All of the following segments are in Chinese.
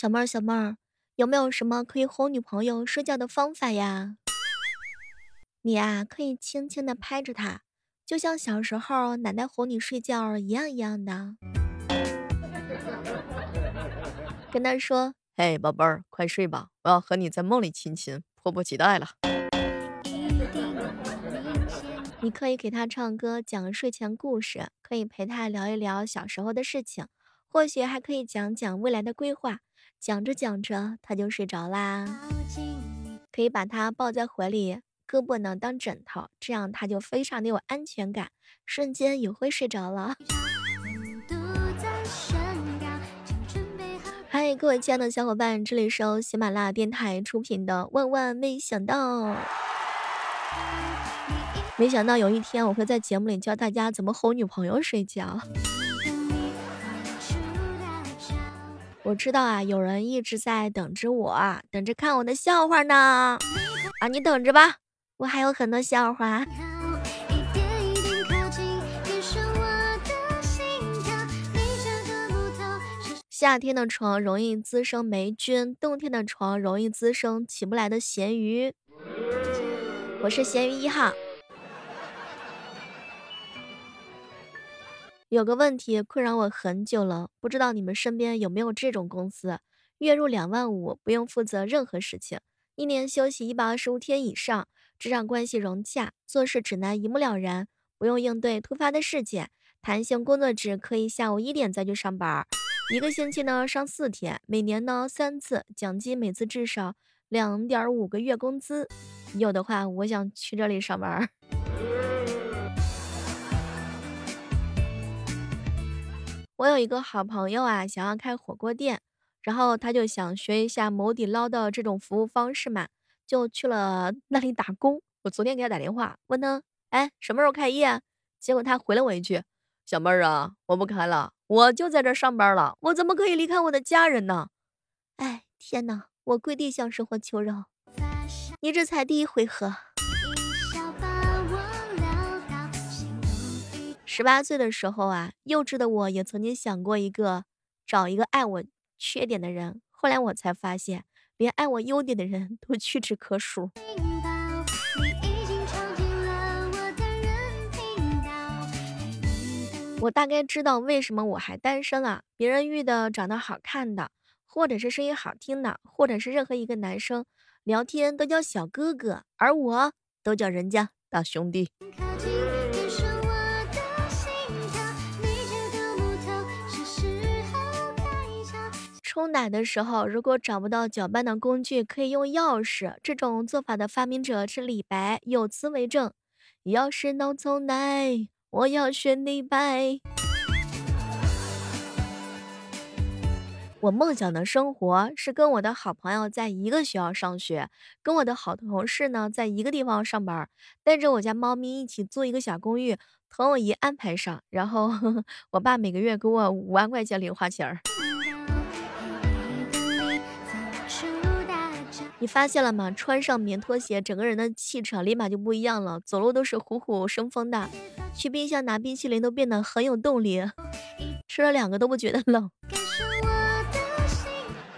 小妹儿，小妹儿，有没有什么可以哄女朋友睡觉的方法呀？你啊，可以轻轻的拍着她，就像小时候奶奶哄你睡觉一样一样的，跟她说：“嘿，宝贝儿，快睡吧，我要和你在梦里亲亲，迫不及待了。”你可以给她唱歌，讲睡前故事，可以陪她聊一聊小时候的事情，或许还可以讲讲未来的规划。讲着讲着，他就睡着啦。可以把他抱在怀里，胳膊呢当枕头，这样他就非常的有安全感，瞬间也会睡着了。嗨，各位亲爱的小伙伴，这里是由喜马拉雅电台出品的《万万没想到》。没想到有一天我会在节目里教大家怎么哄女朋友睡觉。我知道啊，有人一直在等着我，等着看我的笑话呢。啊，你等着吧，我还有很多笑话。夏天的床容易滋生霉菌，冬天的床容易滋生起不来的咸鱼。我是咸鱼一号。有个问题困扰我很久了，不知道你们身边有没有这种公司，月入两万五，不用负责任何事情，一年休息一百二十五天以上，职场关系融洽，做事指南一目了然，不用应对突发的事件，弹性工作制，可以下午一点再去上班，一个星期呢上四天，每年呢三次，奖金每次至少两点五个月工资，有的话我想去这里上班。我有一个好朋友啊，想要开火锅店，然后他就想学一下某底捞的这种服务方式嘛，就去了那里打工。我昨天给他打电话，问他，哎，什么时候开业？结果他回了我一句，小妹儿啊，我不开了，我就在这上班了，我怎么可以离开我的家人呢？哎，天哪，我跪地向生活求饶，你这才第一回合。十八岁的时候啊，幼稚的我也曾经想过一个找一个爱我缺点的人。后来我才发现，连爱我优点的人都屈指可数。我大概知道为什么我还单身了。别人遇的长得好看的，或者是声音好听的，或者是任何一个男生聊天都叫小哥哥，而我都叫人家大兄弟。冲奶的时候，如果找不到搅拌的工具，可以用钥匙。这种做法的发明者是李白，有词为证：要是能冲奶，我要选李白。我梦想的生活是跟我的好朋友在一个学校上学，跟我的好同事呢在一个地方上班，带着我家猫咪一起租一个小公寓，同我姨安排上，然后 我爸每个月给我五万块钱零花钱儿。你发现了吗？穿上棉拖鞋，整个人的气场立马就不一样了，走路都是虎虎生风的。去冰箱拿冰淇淋都变得很有动力，吃了两个都不觉得冷。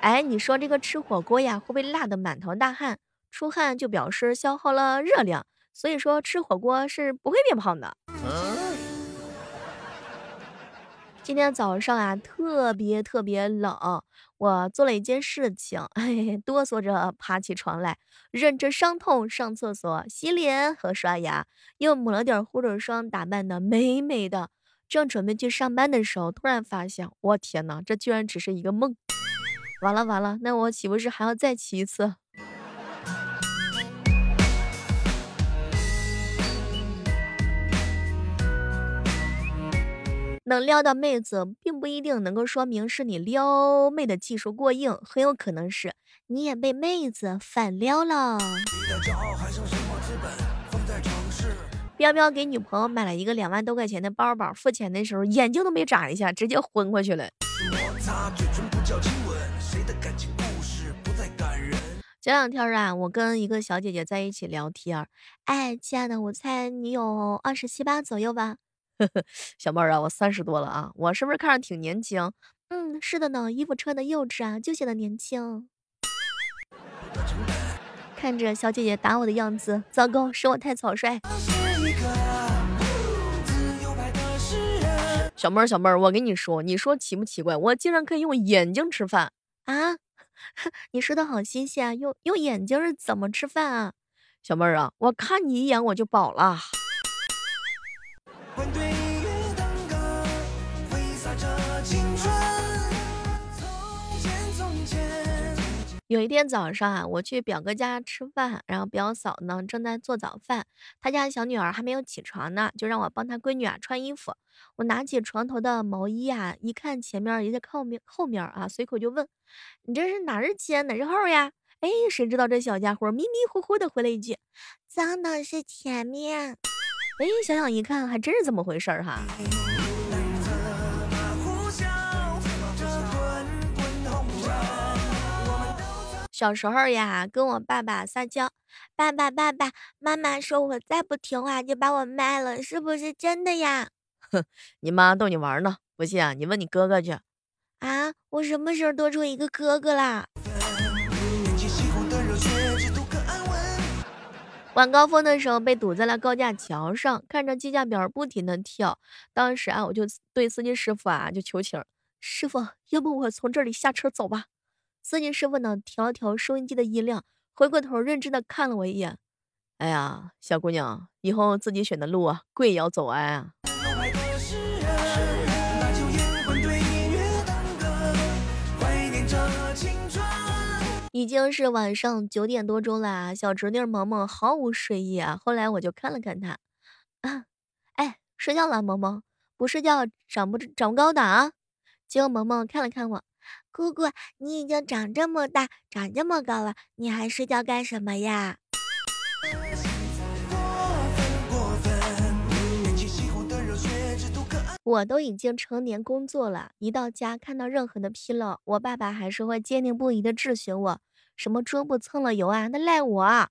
哎，你说这个吃火锅呀，会不会辣的满头大汗？出汗就表示消耗了热量，所以说吃火锅是不会变胖的。今天早上啊，特别特别冷，我做了一件事情，嘿嘿，哆嗦着爬起床来，忍着伤痛上厕所、洗脸和刷牙，又抹了点护手霜，打扮的美美的，正准备去上班的时候，突然发现，我天哪，这居然只是一个梦！完了完了，那我岂不是还要再起一次？能撩到妹子，并不一定能够说明是你撩妹的技术过硬，很有可能是你也被妹子反撩了。彪彪给女朋友买了一个两万多块钱的包包，付钱的时候眼睛都没眨一下，直接昏过去了。前两天啊，我跟一个小姐姐在一起聊天，哎，亲爱的，我猜你有二十七八左右吧。小妹儿啊，我三十多了啊，我是不是看着挺年轻？嗯，是的呢，衣服穿的幼稚啊，就显得年轻。看着小姐姐打我的样子，糟糕，是我太草率。小妹儿，小妹儿，我跟你说，你说奇不奇怪？我竟然可以用眼睛吃饭啊！你说的好新鲜啊，用用眼睛是怎么吃饭啊？小妹儿啊，我看你一眼我就饱了。有一天早上啊，我去表哥家吃饭，然后表嫂呢正在做早饭，他家小女儿还没有起床呢，就让我帮他闺女啊穿衣服。我拿起床头的毛衣啊，一看前面也在靠面后面啊，随口就问：“你这是哪是前哪是后呀？”哎，谁知道这小家伙迷迷糊糊的回了一句：“脏的是前面。”哎，想想一看，还真是这么回事儿哈。小时候呀，跟我爸爸撒娇，爸爸爸爸，妈妈说我再不听话就把我卖了，是不是真的呀？哼，你妈逗你玩呢，不信啊，你问你哥哥去。啊，我什么时候多出一个哥哥啦？晚高峰的时候被堵在了高架桥上，看着计价表不停的跳，当时啊，我就对司机师傅啊就求情，师傅，要不我从这里下车走吧。司机师傅呢，调了调收音机的音量，回过头认真的看了我一眼。哎呀，小姑娘，以后自己选的路啊，贵也要走完啊。已经是晚上九点多钟了，小侄女萌萌毫无睡意啊。后来我就看了看她，啊，哎，睡觉了，萌萌，不睡觉长不长不高的啊。结果萌萌看了看我。姑姑，你已经长这么大，长这么高了，你还睡觉干什么呀？我都已经成年工作了，一到家看到任何的纰漏，我爸爸还是会坚定不移的质询我：什么桌布蹭了油啊？那赖我；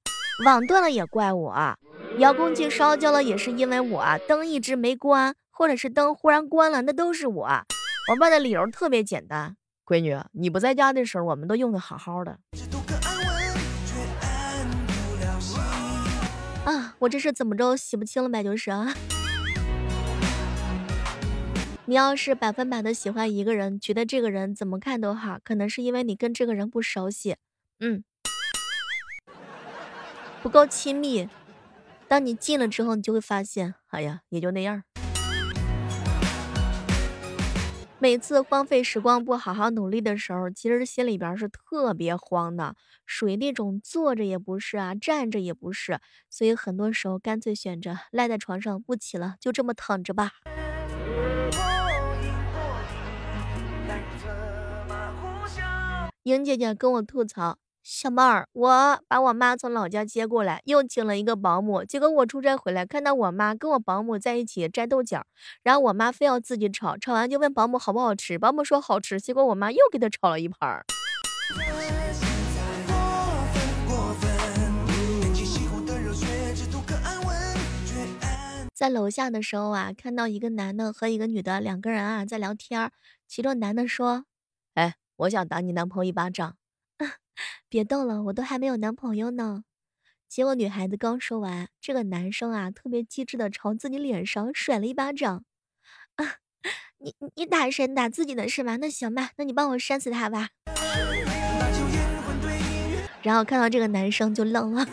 网断了也怪我；遥控器烧焦了也是因为我；灯一直没关，或者是灯忽然关了，那都是我。我爸的理由特别简单。闺女，你不在家的时候，我们都用的好好的。啊，我这是怎么着洗不清了呗？就是啊。你要是百分百的喜欢一个人，觉得这个人怎么看都好，可能是因为你跟这个人不熟悉，嗯，不够亲密。当你近了之后，你就会发现，哎呀，也就那样。每次荒废时光不好好努力的时候，其实心里边是特别慌的，属于那种坐着也不是啊，站着也不是，所以很多时候干脆选择赖在床上不起了，就这么躺着吧。莹姐姐跟我吐槽。小妹儿，我把我妈从老家接过来，又请了一个保姆。结果我出差回来，看到我妈跟我保姆在一起摘豆角，然后我妈非要自己炒，炒完就问保姆好不好吃，保姆说好吃，结果我妈又给她炒了一盘儿。在楼下的时候啊，看到一个男的和一个女的两个人啊在聊天，其中男的说：“哎，我想打你男朋友一巴掌。”别逗了，我都还没有男朋友呢。结果女孩子刚说完，这个男生啊特别机智的朝自己脸上甩了一巴掌。啊，你你打谁？打自己的是吗？那行吧，那你帮我扇死他吧。然后看到这个男生就愣了。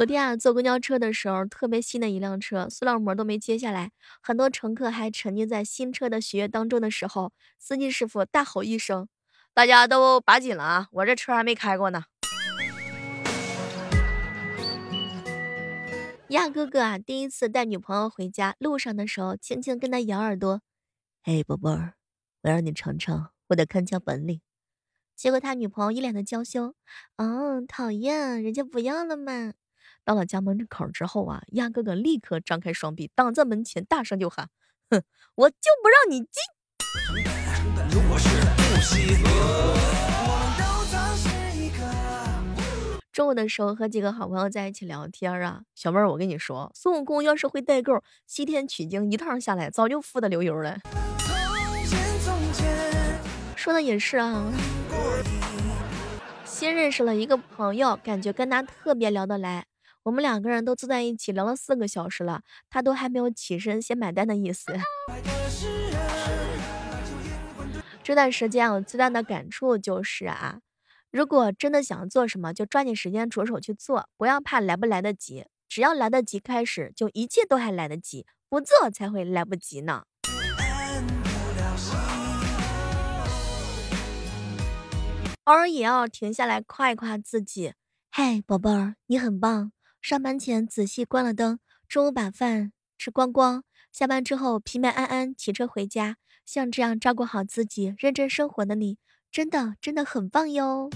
昨天啊，坐公交车的时候，特别新的一辆车，塑料膜都没揭下来，很多乘客还沉浸在新车的喜悦当中的时候，司机师傅大吼一声：“大家都把紧了啊，我这车还没开过呢。”亚哥哥啊，第一次带女朋友回家，路上的时候，轻轻跟他咬耳朵：“嘿，宝贝儿，我让你尝尝我的看家本领。”结果他女朋友一脸的娇羞：“哦，讨厌，人家不要了嘛。”到了家门口之后啊，鸭哥哥立刻张开双臂挡在门前，大声就喊：“哼，我就不让你进！”中午的时候和几个好朋友在一起聊天啊，小妹儿，我跟你说，孙悟空要是会代购，西天取经一趟下来，早就富得流油了。说的也是啊。新认识了一个朋友，感觉跟他特别聊得来，我们两个人都坐在一起聊了四个小时了，他都还没有起身先买单的意思。这段时间我最大的感触就是啊。如果真的想做什么，就抓紧时间着手去做，不要怕来不来得及。只要来得及开始，就一切都还来得及；不做才会来不及呢。偶尔也要停下来夸一夸自己。嗨，宝贝儿，你很棒！上班前仔细关了灯，中午把饭吃光光，下班之后平平安安骑车回家。像这样照顾好自己、认真生活的你。真的真的很棒哟！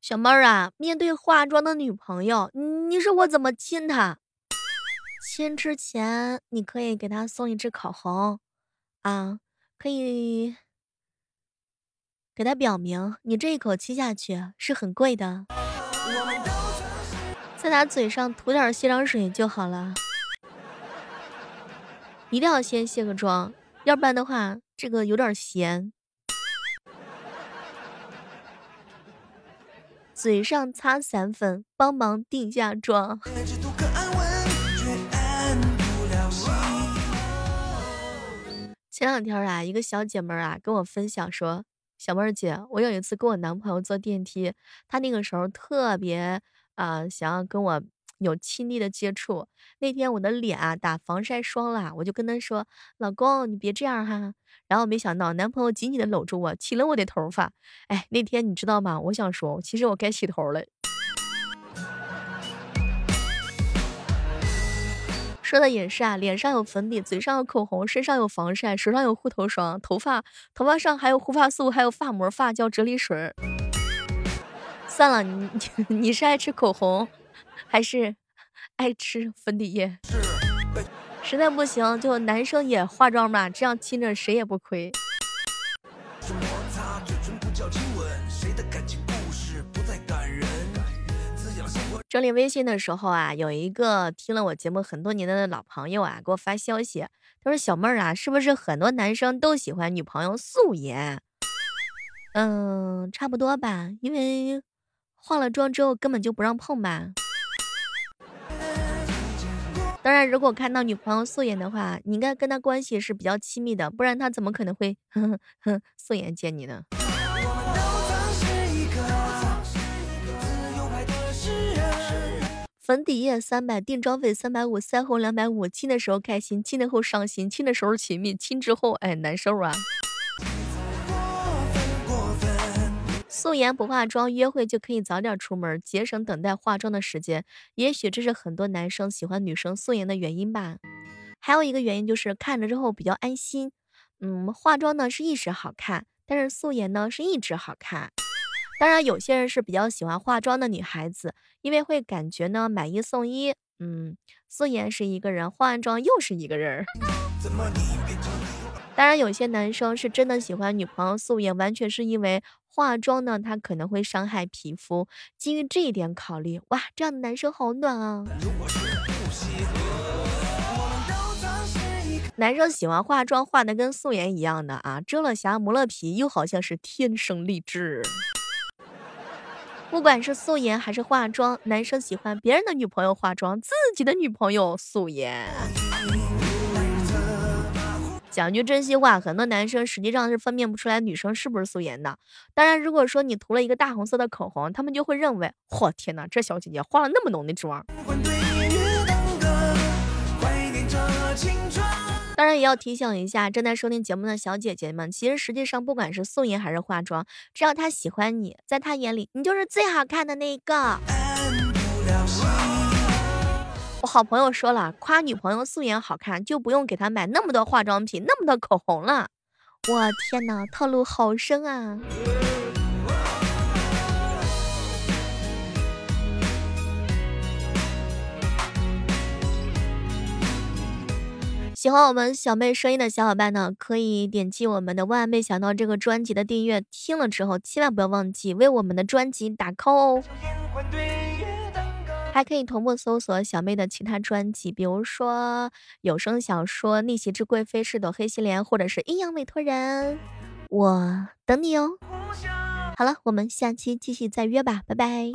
小妹儿啊，面对化妆的女朋友，你说我怎么亲她？亲之前，你可以给她送一支口红，啊，可以给他表明，你这一口气下去是很贵的。在他嘴上涂点卸妆水就好了，一定要先卸个妆，要不然的话，这个有点咸。嘴上擦散粉，帮忙定下妆。前两天啊，一个小姐妹啊跟我分享说：“小妹儿姐，我有一次跟我男朋友坐电梯，他那个时候特别。”啊，想要跟我有亲密的接触。那天我的脸啊打防晒霜了，我就跟他说：“老公，你别这样哈。”然后没想到男朋友紧紧的搂住我，起了我的头发。哎，那天你知道吗？我想说，其实我该洗头了。说的也是啊，脸上有粉底，嘴上有口红，身上有防晒，手上有护头霜，头发头发上还有护发素，还有发膜、发胶、啫喱水。算了，你 你是爱吃口红，还是爱吃粉底液？实在不行，就男生也化妆吧，这样亲着谁也不亏。整理微信的时候啊，有一个听了我节目很多年的老朋友啊，给我发消息，他说：“小妹儿啊，是不是很多男生都喜欢女朋友素颜？”嗯，差不多吧，因为。化了妆之后根本就不让碰吧。当然，如果看到女朋友素颜的话，你应该跟她关系是比较亲密的，不然她怎么可能会 素颜见你呢？粉底液三百，定妆费三百五，腮红两百五。亲的时候开心，亲的后伤心，亲的时候亲密，亲之后哎难受啊。素颜不化妆，约会就可以早点出门，节省等待化妆的时间。也许这是很多男生喜欢女生素颜的原因吧。还有一个原因就是看着之后比较安心。嗯，化妆呢是一时好看，但是素颜呢是一直好看。当然，有些人是比较喜欢化妆的女孩子，因为会感觉呢买一送一。嗯，素颜是一个人，化完妆又是一个人。当然，有些男生是真的喜欢女朋友素颜，完全是因为。化妆呢，它可能会伤害皮肤。基于这一点考虑，哇，这样的男生好暖啊！男生喜欢化妆，化的跟素颜一样的啊，遮了瑕，磨了皮，又好像是天生丽质。不管是素颜还是化妆，男生喜欢别人的女朋友化妆，自己的女朋友素颜。讲句真心话，很多男生实际上是分辨不出来女生是不是素颜的。当然，如果说你涂了一个大红色的口红，他们就会认为，嚯，天哪，这小姐姐化了那么浓的妆。当然，也要提醒一下正在收听节目的小姐姐们，其实实际上不管是素颜还是化妆，只要他喜欢你，在他眼里，你就是最好看的那一个。我好朋友说了，夸女朋友素颜好看，就不用给她买那么多化妆品、那么多口红了。我天哪，套路好深啊！喜欢我们小妹声音的小伙伴呢，可以点击我们的万没想到这个专辑的订阅，听了之后千万不要忘记为我们的专辑打 call 哦。还可以同步搜索小妹的其他专辑，比如说有声小说《逆袭之贵妃》是朵黑心莲，或者是阴阳委托人，我等你哦。好了，我们下期继续再约吧，拜拜。